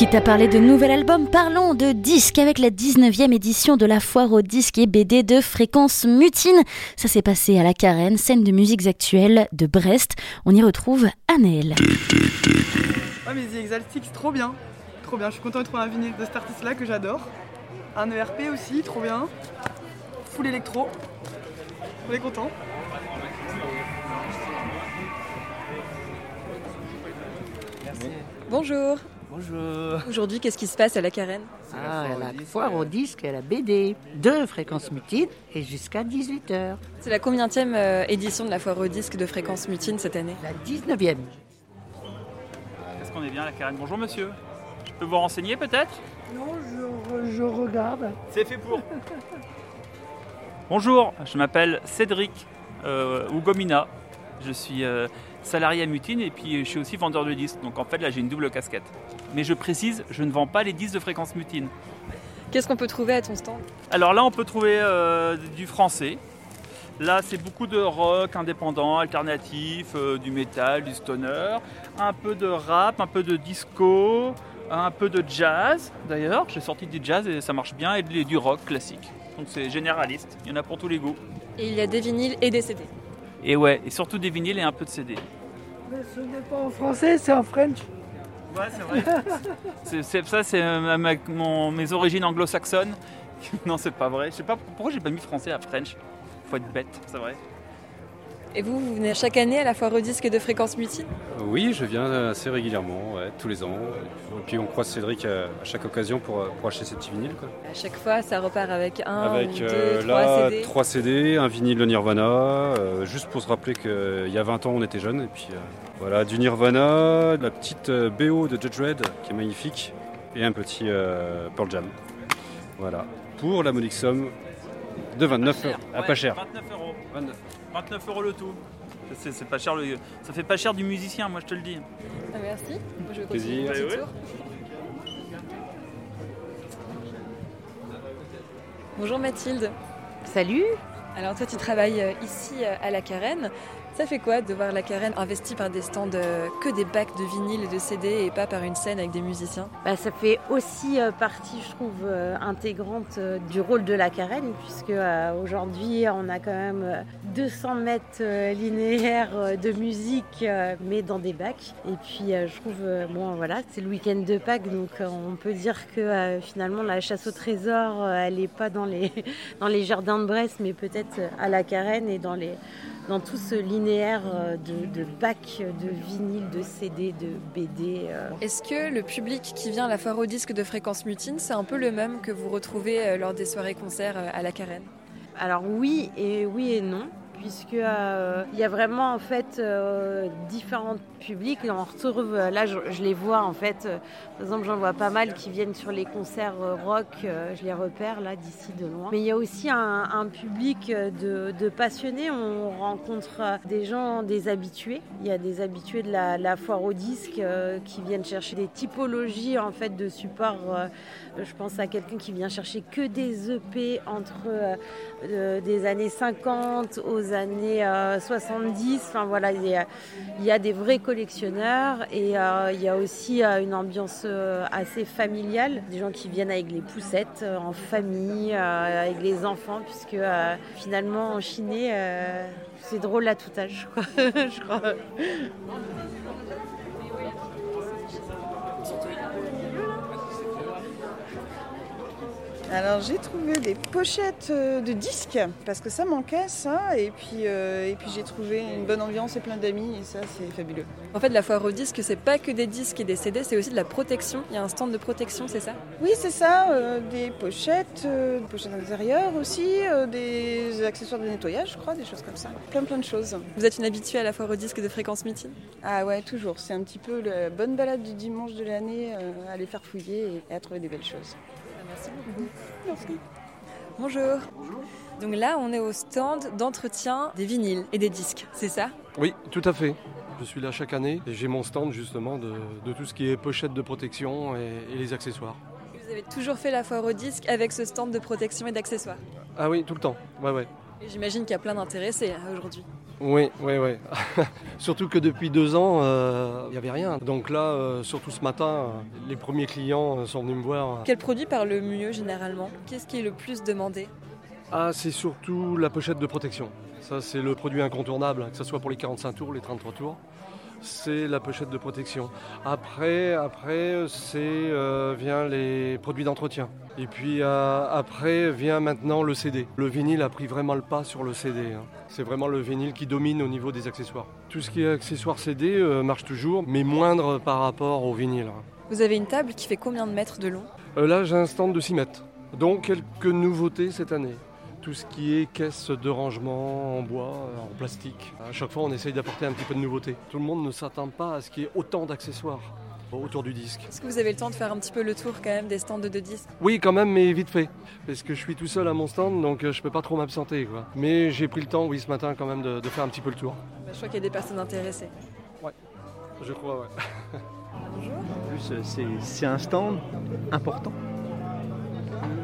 Qui t'a parlé de nouvel album Parlons de disques avec la 19e édition de la foire aux disques et BD de Fréquence Mutine. Ça s'est passé à la Carène, scène de musiques actuelles de Brest. On y retrouve Annelle. Ah mais The Exaltix, trop bien. Trop bien, je suis content de trouver un vinyle de cet artiste-là que j'adore. Un ERP aussi, trop bien. Full électro. On est content. Merci. Bonjour. Bonjour. Aujourd'hui, qu'est-ce qui se passe à la Carène? Ah, la foire au disque et à la BD. Deux fréquences mutines et jusqu'à 18h. C'est la combienième euh, édition de la foire au disque de fréquence mutine cette année? La 19e. Est-ce qu'on est bien à la Carène? Bonjour monsieur. Je peux vous renseigner peut-être? Non, je, je regarde. C'est fait pour. Bonjour, je m'appelle Cédric euh, Ougomina. Je suis euh, salarié à Mutine et puis je suis aussi vendeur de disques. Donc en fait là j'ai une double casquette. Mais je précise, je ne vends pas les disques de fréquence Mutine. Qu'est-ce qu'on peut trouver à ton stand? Alors là on peut trouver euh, du français. Là c'est beaucoup de rock indépendant, alternatif, euh, du métal, du stoner, un peu de rap, un peu de disco, un peu de jazz d'ailleurs. J'ai sorti du jazz et ça marche bien et du rock classique. Donc c'est généraliste, il y en a pour tous les goûts. Et il y a des vinyles et des CD. Et ouais, et surtout des vinyles et un peu de CD. Mais ce n'est pas en français, c'est en French. Ouais, c'est vrai. [laughs] c'est, c'est- ça, c'est euh, ma- mon- mes origines anglo-saxonnes. [laughs] non, c'est pas vrai. Je sais pas pourquoi j'ai pas mis français à French. Faut être bête, c'est vrai. Et vous, vous venez chaque année à la foire au disque de fréquence mutine Oui, je viens assez régulièrement, ouais, tous les ans. Et puis on croise Cédric à, chaque occasion pour, pour acheter ses petits vinyles. Quoi. À chaque fois, ça repart avec un Avec ou deux, euh, trois là, CD. 3 CD, un vinyle de Nirvana, euh, juste pour se rappeler qu'il y a 20 ans on était jeunes. Et puis euh, voilà, du Nirvana, de la petite euh, BO de Judge Red qui est magnifique, et un petit euh, Pearl Jam. Voilà, pour la modique somme de 29 euros. Ah, pas cher. 29 euros. 29. 29 euros le tout. C'est, c'est pas cher le... Ça fait pas cher du musicien, moi je te le dis. Ah, merci. Moi, je vais continuer mon petit Ouais, ouais. tour. Bonjour Mathilde. Salut. Alors toi tu travailles euh, ici euh, à la Carène. Ça fait quoi de voir la Carène investie par des stands euh, que des bacs de vinyle et de CD et pas par une scène avec des musiciens? Bah, ça fait aussi euh, partie, je trouve, euh, intégrante du rôle de la carène, puisque aujourd'hui, on a quand même euh, 200 mètres linéaires de musique, mais dans des bacs. Et puis, je trouve, bon, voilà, c'est le week-end de Pâques, donc on peut dire que finalement, la chasse au trésor, elle n'est pas dans les, [laughs] dans les jardins de Brest, mais peut-être à la carène et dans les dans tout ce linéaire euh, de, de bacs de vinyle, de CD, de BD. euh. Est-ce que le public qui vient à la foire au disque de fréquence mutine, c'est un peu le même que vous retrouvez euh, lors des soirées-concerts à la Carène? Alors oui et oui et non, puisque euh, il y a vraiment en fait euh, différents publics. On retrouve euh, là, je, les vois en fait. par exemple, j'en vois pas mal qui viennent sur les concerts rock. je les repère là d'ici de loin. Mais il y a aussi un, public de, passionnés. On rencontre des gens, des habitués. Il y a des habitués de la, foire au disque qui viennent chercher des typologies en fait de supports. euh, je pense à quelqu'un qui vient chercher que des EP entre des années 50 aux années euh, 70. Enfin voilà, il y, a, il y a des vrais collectionneurs et euh, il y a aussi euh, une ambiance euh, assez familiale. Des gens qui viennent avec les poussettes, euh, en famille, euh, avec les enfants, puisque euh, finalement en Chine, euh, c'est drôle à tout âge, [laughs] je crois. Alors j'ai trouvé des pochettes euh, de disques parce que ça manquait ça et puis, euh, et puis j'ai trouvé une bonne ambiance et plein d'amis et ça c'est fabuleux. En fait, la foire au disque, c'est pas que des disques et des CD, c'est aussi de la protection. Il y a un stand de protection, c'est ça? Oui c'est ça, euh, des pochettes, euh, des pochettes intérieures aussi, des accessoires de nettoyage je crois, des choses comme ça. Plein plein de choses. Vous êtes une habituée à la foire au disque de fréquence mutine Ah ouais toujours, c'est un petit peu la bonne balade du dimanche de l'année à aller faire fouiller et à trouver des belles choses. Merci beaucoup. Merci. Bonjour. Donc là, on est au stand d'entretien des vinyles et des disques, c'est ça? Oui, tout à fait. Je suis là chaque année et j'ai mon stand justement de, de tout ce qui est pochette de protection et, et les accessoires. Vous avez toujours fait la foire au disque avec ce stand de protection et d'accessoires? Ah oui, tout le temps. Ouais, ouais. J'imagine qu'il y a plein d'intéressés hein, aujourd'hui. Oui, oui, oui. [laughs] surtout que depuis deux ans, euh, il n'y avait rien. Donc là, euh, surtout ce matin, euh, les premiers clients sont venus me voir. Quel produit parle le mieux généralement? Qu'est-ce qui est le plus demandé? Ah, c'est surtout la pochette de protection. Ça, c'est le produit incontournable, que ce soit pour les 45 tours, les 33 tours. C'est la pochette de protection. Après, après c'est euh, vient les produits d'entretien. Et puis euh, après vient maintenant le CD. Le vinyle a pris vraiment le pas sur le CD. hein. C'est vraiment le vinyle qui domine au niveau des accessoires. Tout ce qui est accessoires CD euh, marche toujours, mais moindre par rapport au vinyle. hein. Vous avez une table qui fait combien de mètres de long? Là, j'ai un stand de 6 mètres. Donc, quelques nouveautés cette année. Tout ce qui est caisse de rangement en bois, euh, en plastique. À chaque fois, on essaye d'apporter un petit peu de nouveauté. Tout le monde ne s'attend pas à ce qu'il y ait autant d'accessoires. autour du disque. Est-ce que vous avez le temps de faire un petit peu le tour quand même des stands de disques? Oui, quand même, mais vite fait. Parce que je suis tout seul à mon stand, donc euh, je peux pas trop m'absenter. Quoi. Mais j'ai pris le temps, oui, ce matin, quand même, de, de faire un petit peu le tour. Bah, Je crois qu'il y a des personnes intéressées. Ouais, je crois, ouais. Bonjour. [laughs] En plus, euh, c'est- c'est un stand important.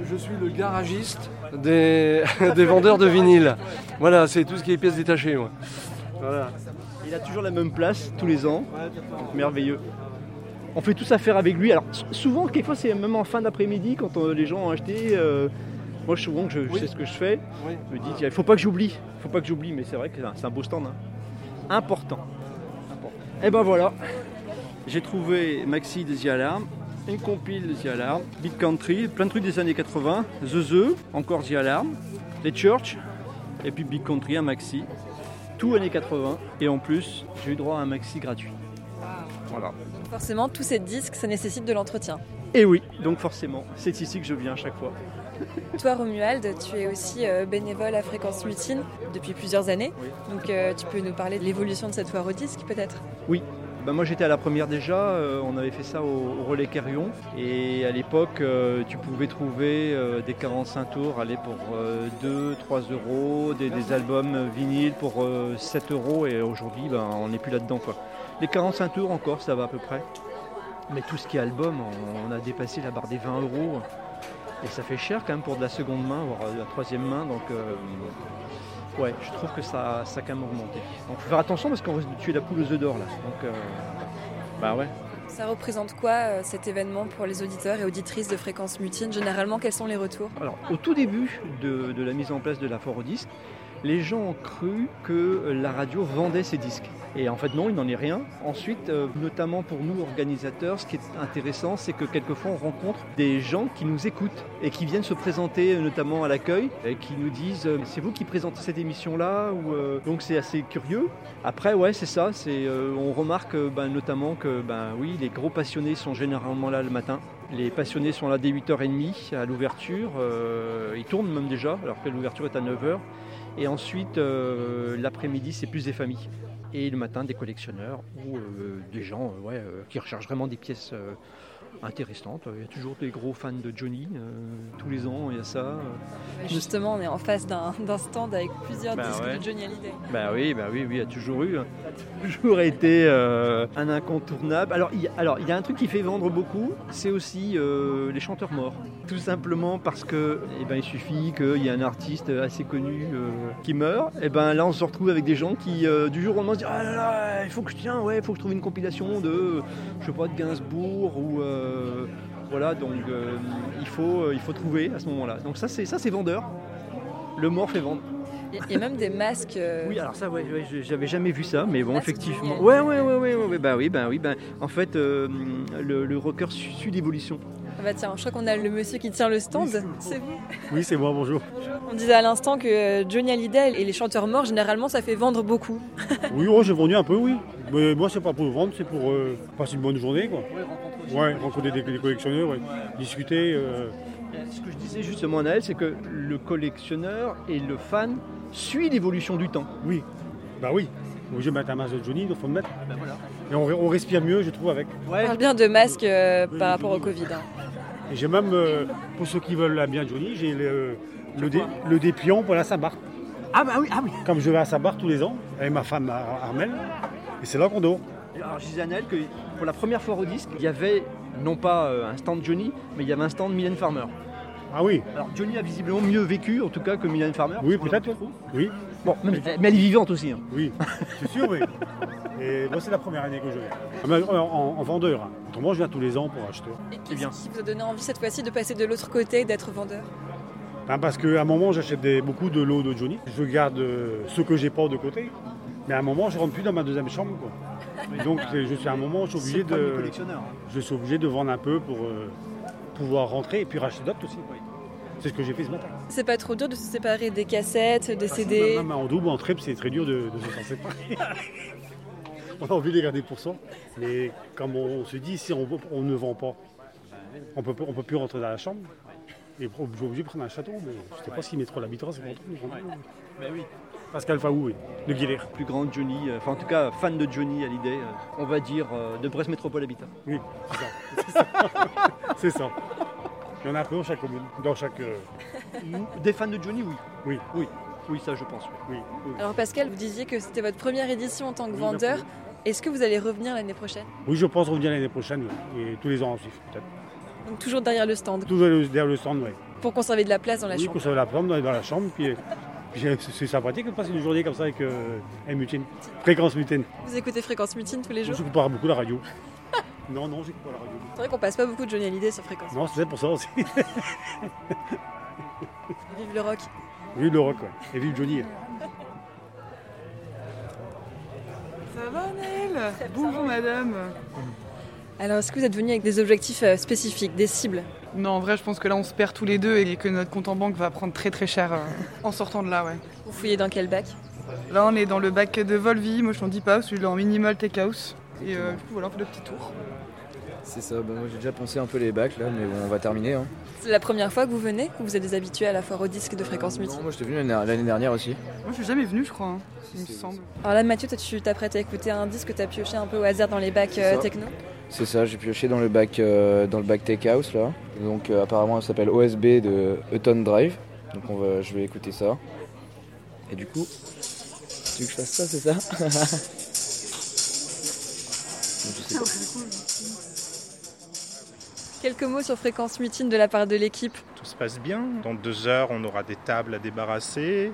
Je suis le garagiste des, [laughs] des vendeurs de vinyle. Voilà, c'est tout ce qui est pièces détachées, moi. Voilà. Il a toujours la même place tous les ans. Merveilleux. On fait tous affaire avec lui. Alors souvent, quelquefois, c'est même en fin d'après-midi quand euh, les gens ont acheté. euh, moi, souvent, je, je sais ce que je fais. Je me dis, il faut pas que j'oublie. Il faut pas que j'oublie, mais c'est vrai que c'est un- beau stand. hein. Important. Et ben voilà. J'ai trouvé Maxi de The Alarm, une compile The Alarm, Big Country, plein de trucs des années 80, The The, encore The Alarm, les Church, et puis Big Country, un maxi. Tout années 80. Et en plus, j'ai eu droit à un maxi gratuit. Voilà. Forcément, tous ces disques, ça nécessite de l'entretien. Et oui, donc forcément, c'est ici que je viens à chaque fois. [laughs] Toi, Romuald, tu es aussi euh, bénévole à Fréquence Mutine depuis plusieurs années. Donc euh, tu peux nous parler de l'évolution de cette foire au disque peut-être? Oui. Ben moi j'étais à la première déjà, euh, on avait fait ça au, Relais Carrion et à l'époque euh, tu pouvais trouver euh, des 45 tours aller pour 2, 3 euros, des, albums vinyles pour euh, 7 euros. Et aujourd'hui ben, on n'est plus là-dedans quoi. Les 45 tours encore ça va à peu près, mais tout ce qui est album on, on a dépassé la barre des 20 euros. Et ça fait cher quand même pour de la seconde main, voire de la troisième main. Donc ouais je trouve que ça, ça a quand même augmenté. Donc faut faire attention parce qu'on risque de tuer la poule aux œufs d'or là. Donc euh, bah ouais. Ça représente quoi euh, cet événement pour les auditeurs et auditrices de Fréquence Mutine? Généralement, quels sont les retours? Alors, au tout début de, de la mise en place de la disque, les gens ont cru que la radio vendait ses disques. Et en fait, non, il n'en est rien. Ensuite, euh, notamment pour nous, organisateurs, ce qui est intéressant, c'est que quelquefois, on rencontre des gens qui nous écoutent et qui viennent se présenter, notamment à l'accueil, et qui nous disent euh, C'est vous qui présentez cette émission-là euh, Donc, c'est assez curieux. Après, ouais, c'est ça. On remarque ben, notamment que, ben, oui, les gros passionnés sont généralement là le matin. Les passionnés sont là dès 8h30 à l'ouverture. Ils tournent même déjà, alors que l'ouverture est à 9h. Et ensuite, euh, l'après-midi, c'est plus des familles. Et le matin, des collectionneurs ou euh, des gens euh, qui recherchent vraiment des pièces intéressantes. Il y a toujours des gros fans de Johnny. euh, tous les ans, il y a ça. Justement, on est en face d'un stand avec plusieurs Bah disques ouais. de Johnny Hallyday. Bah oui, bah oui, oui, il y a toujours eu. hein. Toujours été euh, un incontournable. Alors il, y a, alors, il y a un truc qui fait vendre beaucoup, c'est aussi euh, les chanteurs morts. Tout simplement parce que eh ben, il suffit qu'il y ait un artiste assez connu qui meurt. Et ben là, on se retrouve avec des gens qui, du jour au lendemain, se disent Ah là là, il faut que je tiens, ouais, il faut que je trouve une compilation de, je sais pas, de Gainsbourg ou. euh, voilà, donc euh, il, faut, euh, il faut trouver à ce moment-là. Donc ça, c'est ça, c'est vendeur. Le mort fait vendre. Il y a- même des masques. euh, [laughs] Oui, alors ça, ouais, j'avais jamais vu ça, mais bon, Masque effectivement. Ouais, ouais, ouais, ouais, bah oui, bah oui, bah, en fait, euh, le, le rocker su- suit l'évolution. Ah bah tiens, je crois qu'on a le monsieur qui tient le stand. c'est vous Oui, c'est moi, bonjour. On disait à l'instant que euh, Johnny Hallyday et les chanteurs morts, généralement, ça fait vendre beaucoup. Oui, oh, j'ai vendu un peu, oui. Mais moi, c'est pas pour vendre, c'est pour euh, passer une bonne journée, quoi. Ouais, rencontrer des, des collectionneurs, ouais. discuter. euh, Ce que je disais justement à Naël, c'est que le collectionneur et le fan suit l'évolution du temps. Oui, bah oui. Obligé de mettre un masque de Johnny, il faut le mettre. Et on, on respire mieux, je trouve, avec. On parle bien de masques euh, par rapport au Covid. hein. Et j'ai même, euh, pour ceux qui veulent la bien Johnny, j'ai le, le, dé- le dépliant pour la Saint-Barth. Ah bah oui, ah oui. Comme je vais à Saint-Barth tous les ans, avec ma femme Ar- Armel, et c'est là qu'on dort. Alors je disais à Naël que pour la première fois au disque, il y avait non pas euh, un stand Johnny, mais il y avait un stand Mylène Farmer. Ah oui Alors Johnny a visiblement mieux vécu en tout cas que Mylène Farmer. Oui, peut-être. Oui. Bon, même- mais elle est vivante aussi. hein. Oui, c'est sûr, oui. [laughs] Et moi, c'est la première année que je viens. Ah, mais En, en- en vendeur. hein. Autrement, je viens tous les ans pour acheter. Et qu'est-ce qui vous a donné envie cette fois-ci de passer de l'autre côté, d'être vendeur? Ben, parce qu'à un moment, j'achète des- beaucoup de lots de Johnny. Je garde euh, ceux que j'ai pas de côté. Mais à un moment, je rentre plus dans ma deuxième chambre. Quoi. Et [laughs] donc, je suis à un moment, je suis C'est obligé de, collectionneur. je suis obligé de vendre un peu pour euh, pouvoir rentrer et puis racheter d'autres aussi. C'est ce que j'ai fait ce matin. C'est pas trop dur de se séparer des cassettes, des Ah, CD même en double, en triple, c'est très dur de, de se séparer. [laughs] [laughs] on a envie de les garder pour ça. Mais comme on se dit, si on, on ne vend pas, on peut, on peut plus rentrer dans la chambre. Et obligé de prendre un château, mais je ne sais pas s'il met trop l'habitant, c'est pour Mais oui. Pascal Faou, oui, de Guilher. Plus grand Johnny, euh, enfin en tout cas fan de Johnny à l'idée, on va dire de Brest Métropole Habitat. Oui, c'est ça. [laughs] c'est ça. Il y en a un peu dans chaque commune, dans chaque. Des fans de Johnny, oui. Oui. Oui. Oui, ça je pense. Oui. Alors Pascal, vous disiez que c'était votre première édition en tant que vendeur. Est-ce que vous allez revenir l'année prochaine? Oui, je pense revenir l'année prochaine, et tous les ans ensuite, peut-être. Donc toujours derrière le stand Toujours derrière le stand, oui. Pour conserver de la place dans la oui, chambre pour conserver la place dans, la chambre, puis, c'est sympathique de passer une journée comme ça avec euh, Mutine, Fréquence Mutine. Vous écoutez Fréquence Mutine tous les jours? Je n'écoute pas beaucoup la radio. [laughs] non, non, j'écoute pas la radio. C'est vrai qu'on passe pas beaucoup de Johnny Hallyday sur Fréquence. Non, c'est pour ça aussi. vive le rock. [laughs] Vive le rock, ouais. Et vive Johnny. Ça va Naël Bonjour madame. Alors est-ce que vous êtes venu avec des objectifs euh, spécifiques, des cibles? Non, en vrai je pense que là on se perd tous les deux et que notre compte en banque va prendre très très cher euh, en sortant de là, ouais. Vous fouillez dans quel bac? Là on est dans le bac de Volvi, moi je t'en dis pas, celui-là en minimal take house. Et euh, du coup voilà, on fait le petit tour. C'est ça, bah, moi j'ai déjà pensé un peu les bacs là, mais bon, on va terminer. Hein. C'est la première fois que vous venez ou vous êtes des habitués à la foire au disque de fréquence multi Non, moi j'étais venu l'année dernière aussi. Moi je suis jamais venu, je crois, hein, il me semble. Alors là, Mathieu, toi tu t'apprêtes à écouter un disque que tu as pioché un peu au hasard dans les bacs euh, techno C'est ça, j'ai pioché dans le bac, euh, dans le bac Tech House là. Donc euh, apparemment ça s'appelle OSB de Eton Drive. Donc on va, je vais écouter ça. Et du coup, tu veux que je fasse ça, c'est ça? [laughs] Quelques mots sur Fréquence Mutine de la part de l'équipe. Tout se passe bien. Dans deux heures, on aura des tables à débarrasser.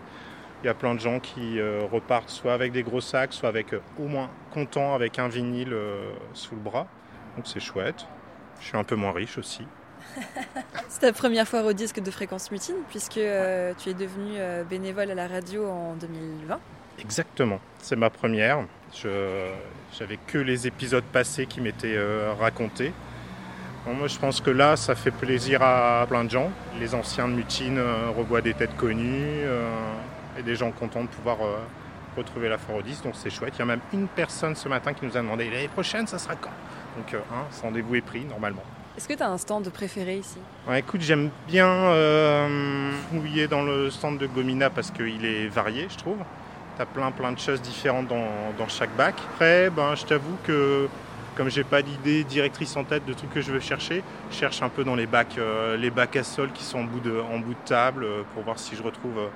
Il y a plein de gens qui euh, repartent soit avec des gros sacs, soit avec euh, au moins contents avec un vinyle euh, sous le bras. Donc c'est chouette. Je suis un peu moins riche aussi. [laughs] c'est ta première fois au disque de Fréquence Mutine puisque tu es devenu bénévole à la radio en 2020. Exactement, c'est ma première. Je j'avais que les épisodes passés qui m'étaient racontés. Moi, je pense que là, ça fait plaisir à plein de gens. Les anciens de Mutine revoient des têtes connues et des gens contents de pouvoir retrouver la 10. Donc c'est chouette. Il y a même une personne ce matin qui nous a demandé l'année prochaine, ça sera quand? Donc, hein, ce rendez-vous est pris normalement. Est-ce que tu as un stand préféré ici? Ouais, Écoute, j'aime bien euh, fouiller dans le stand de Gomina parce qu'il est varié, je trouve. Tu as plein plein de choses différentes dans, dans chaque bac. Après, ben, je t'avoue que comme j'ai pas d'idée directrice en tête de trucs que je veux chercher, je cherche un peu dans les bacs, euh, les bacs à sol qui sont en bout de, en bout de table euh, pour voir si je retrouve euh,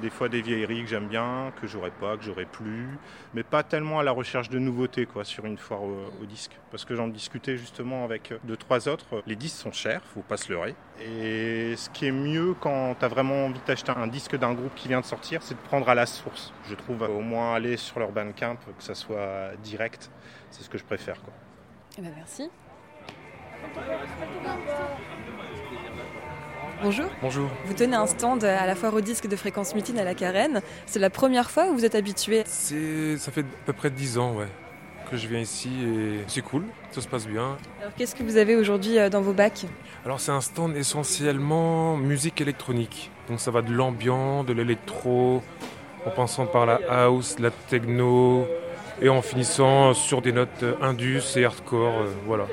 des fois des vieilleries que j'aime bien, que j'aurais pas, que j'aurais plus, mais pas tellement à la recherche de nouveautés quoi sur une foire au, disque. Parce que j'en discutais justement avec deux trois autres, les disques sont chers, faut pas se leurrer. Et ce qui est mieux quand tu as vraiment envie d'acheter un disque d'un groupe qui vient de sortir, c'est de prendre à la source. Je trouve au moins aller sur leur Bandcamp, que ça soit direct, c'est ce que je préfère quoi. Eh ben merci. Bonjour. Bonjour. Vous tenez un stand à la foire au disque de Fréquence Mutine à la Carène. C'est la première fois où vous êtes habitué C'est, Ça fait à peu près 10 ans ouais, que je viens ici et c'est cool, ça se passe bien. Alors qu'est-ce que vous avez aujourd'hui euh, dans vos bacs? Alors c'est un stand essentiellement musique électronique. Donc ça va de l'ambiant, de l'électro, en passant par la house, la techno, et en finissant sur des notes indus et hardcore, euh, voilà.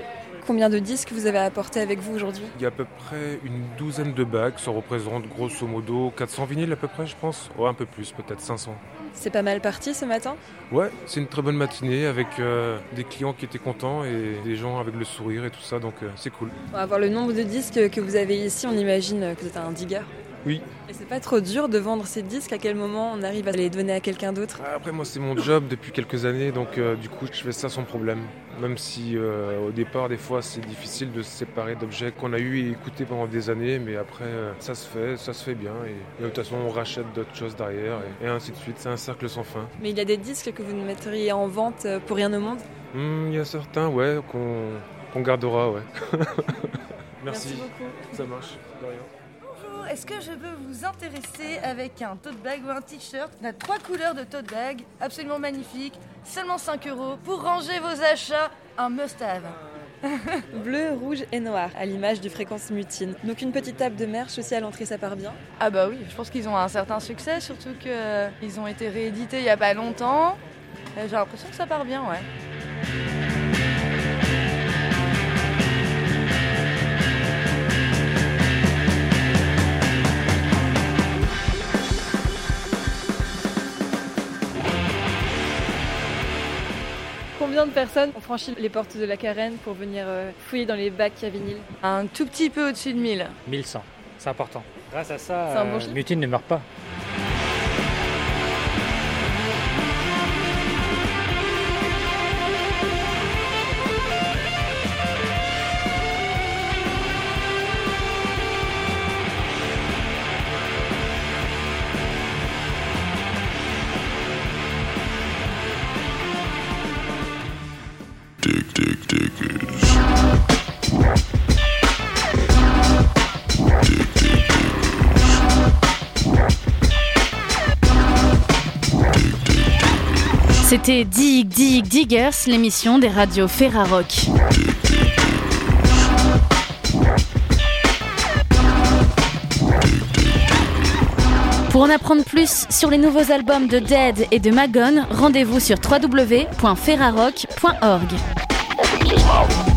Combien de disques vous avez apporté avec vous aujourd'hui Il y a à peu près une douzaine de bacs, ça représente grosso modo 400 vinyles à peu près je pense, ou un peu plus, peut-être 500. C'est pas mal parti ce matin Ouais, c'est une très bonne matinée avec euh, des clients qui étaient contents et des gens avec le sourire et tout ça, donc euh, c'est cool. On va voir le nombre de disques que vous avez ici, on imagine que vous êtes un digger. Oui. Et c'est pas trop dur de vendre ces disques? À quel moment on arrive à les donner à quelqu'un d'autre? Après, moi, c'est mon job depuis quelques années, donc euh, du coup, je fais ça sans problème. Même si euh, au départ, des fois, c'est difficile de se séparer d'objets qu'on a eu et écoutés pendant des années, mais après, euh, ça se fait, ça se fait bien. Et, de toute façon, on rachète d'autres choses derrière, et, et ainsi de suite. C'est un cercle sans fin. Mais il y a des disques que vous ne mettriez en vente pour rien au monde? Il y a certains, ouais, qu'on qu'on gardera, ouais. [laughs] Merci. Merci beaucoup. Ça marche, de rien est-ce que je peux vous intéresser avec un tote bag ou un t-shirt On a trois couleurs de tote bag, absolument magnifique, seulement 5 euros. Pour ranger vos achats, un must-have. [laughs] Bleu, rouge et noir, à l'image du fréquence mutine. Donc une petite table de merch aussi à l'entrée, ça part bien? Ah bah oui, je pense qu'ils ont un certain succès, surtout qu'ils ont été réédités il n'y a pas longtemps. J'ai l'impression que ça part bien, ouais. Combien de personnes ont franchi les portes de la carène pour venir euh, fouiller dans les bacs à vinyle Un tout petit peu au-dessus de 1000. 1100, c'est important. Grâce à ça, bon euh. Mutine ne meurt pas. C'était Dig Dig Diggers, l'émission des radios Ferrarock. Pour en apprendre plus sur les nouveaux albums de Dead et de Magon, rendez-vous sur www.ferrarock.org.